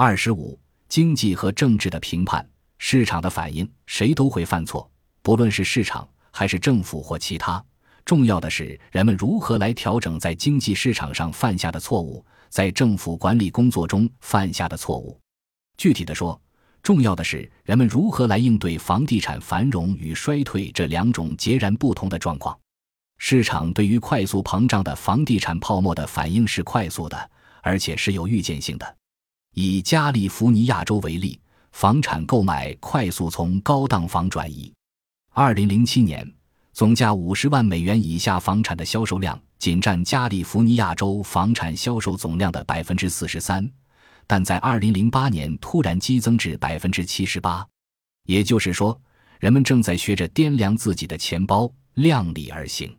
二十五，经济和政治的评判，市场的反应，谁都会犯错，不论是市场还是政府或其他。重要的是人们如何来调整在经济市场上犯下的错误，在政府管理工作中犯下的错误。具体的说，重要的是人们如何来应对房地产繁荣与衰退这两种截然不同的状况。市场对于快速膨胀的房地产泡沫的反应是快速的，而且是有预见性的。以加利福尼亚州为例，房产购买快速从高档房转移。二零零七年。总价五十万美元以下房产的销售量仅占加利福尼亚州房产销售总量的百分之四十三，但在二零零八年突然激增至百分之七十八。也就是说，人们正在学着掂量自己的钱包，量力而行。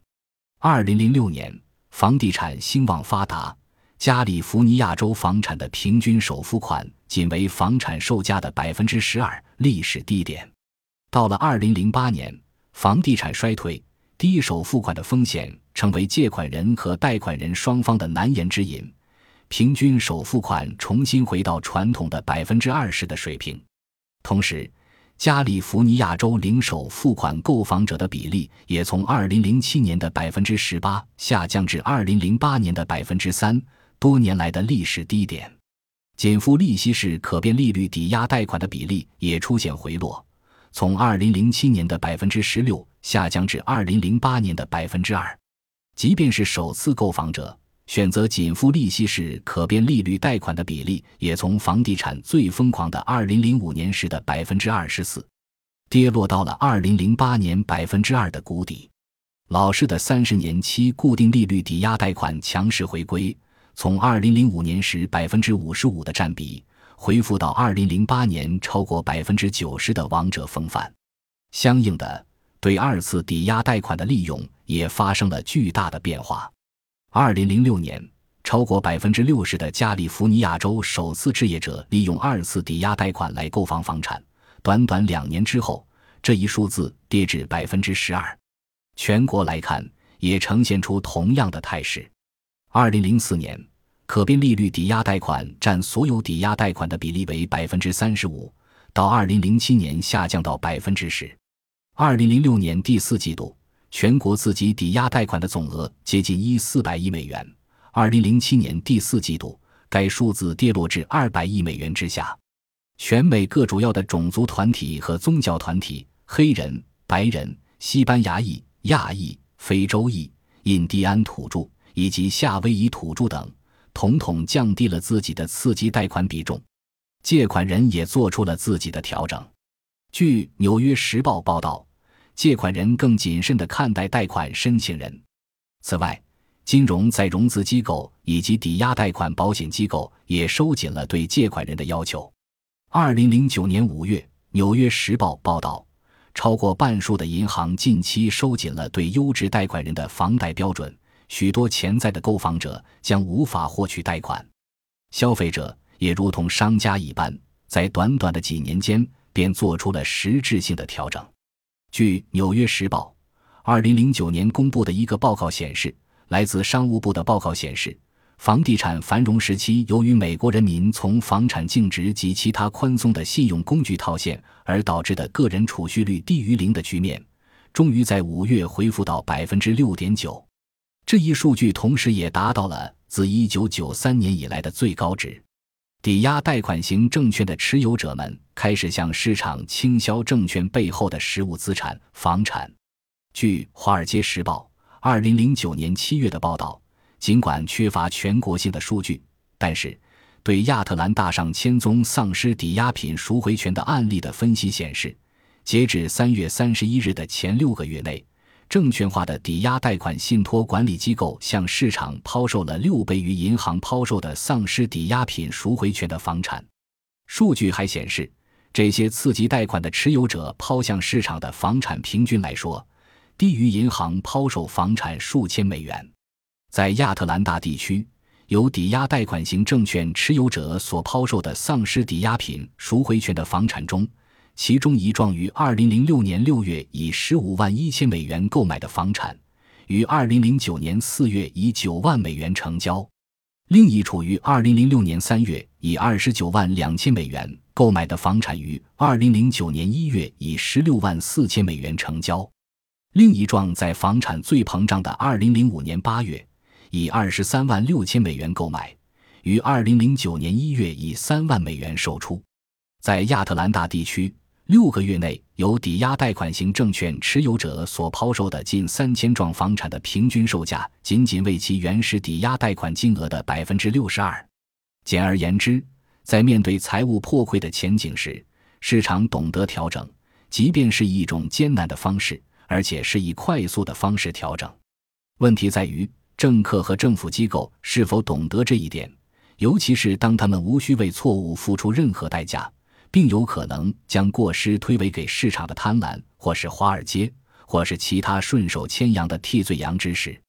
二零零六年，房地产兴旺发达，加利福尼亚州房产的平均首付款仅为房产售价的百分之十二，历史低点。到了二零零八年。房地产衰退，低首付款的风险成为借款人和贷款人双方的难言之隐。平均首付款重新回到传统的百分之二十的水平。同时，加利福尼亚州零首付款购房者的比例也从二零零七年的百分之十八下降至二零零八年的百分之三，多年来的历史低点。仅付利息式可变利率抵押贷款的比例也出现回落。从二零零七年的百分之十六下降至二零零八年的百分之二，即便是首次购房者选择仅付利息式可变利率贷款的比例，也从房地产最疯狂的二零零五年时的百分之二十四，跌落到了二零零八年百分之二的谷底。老式的三十年期固定利率抵押贷款强势回归，从二零零五年时百分之五十五的占比。恢复到二零零八年超过百分之九十的王者风范，相应的，对二次抵押贷款的利用也发生了巨大的变化。二零零六年，超过百分之六十的加利福尼亚州首次置业者利用二次抵押贷款来购房房产，短短两年之后，这一数字跌至百分之十二。全国来看，也呈现出同样的态势。二零零四年。可变利率抵押贷款占所有抵押贷款的比例为百分之三十五，到二零零七年下降到百分之十。二零零六年第四季度，全国自己抵押贷款的总额接近一四百亿美元。二零零七年第四季度，该数字跌落至二百亿美元之下。全美各主要的种族团体和宗教团体——黑人、白人、西班牙裔、亚裔、非洲裔、印第安土著以及夏威夷土著等。统统降低了自己的刺激贷款比重，借款人也做出了自己的调整。据《纽约时报》报道，借款人更谨慎地看待贷款申请人。此外，金融再融资机构以及抵押贷款保险机构也收紧了对借款人的要求。二零零九年五月，《纽约时报》报道，超过半数的银行近期收紧了对优质贷款人的房贷标准。许多潜在的购房者将无法获取贷款，消费者也如同商家一般，在短短的几年间便做出了实质性的调整。据《纽约时报》二零零九年公布的一个报告显示，来自商务部的报告显示，房地产繁荣时期由于美国人民从房产净值及其他宽松的信用工具套现而导致的个人储蓄率低于零的局面，终于在五月恢复到百分之六点九。这一数据同时也达到了自1993年以来的最高值。抵押贷款型证券的持有者们开始向市场倾销证券背后的实物资产——房产。据《华尔街时报》2009年7月的报道，尽管缺乏全国性的数据，但是对亚特兰大上千宗丧失抵押品赎回权的案例的分析显示，截至3月31日的前六个月内。证券化的抵押贷款信托管理机构向市场抛售了六倍于银行抛售的丧失抵押品赎回权的房产。数据还显示，这些次级贷款的持有者抛向市场的房产平均来说，低于银行抛售房产数千美元。在亚特兰大地区，有抵押贷款型证券持有者所抛售的丧失抵押品赎回权的房产中。其中一幢于二零零六年六月以十五万一千美元购买的房产，于二零零九年四月以九万美元成交。另一处于二零零六年三月以二十九万两千美元购买的房产，于二零零九年一月以十六万四千美元成交。另一幢在房产最膨胀的二零零五年八月，以二十三万六千美元购买，于二零零九年一月以三万美元售出。在亚特兰大地区，六个月内由抵押贷款型证券持有者所抛售的近三千幢房产的平均售价，仅仅为其原始抵押贷款金额的百分之六十二。简而言之，在面对财务破溃的前景时，市场懂得调整，即便是以一种艰难的方式，而且是以快速的方式调整。问题在于，政客和政府机构是否懂得这一点，尤其是当他们无需为错误付出任何代价。并有可能将过失推诿给市场的贪婪，或是华尔街，或是其他顺手牵羊的替罪羊之时。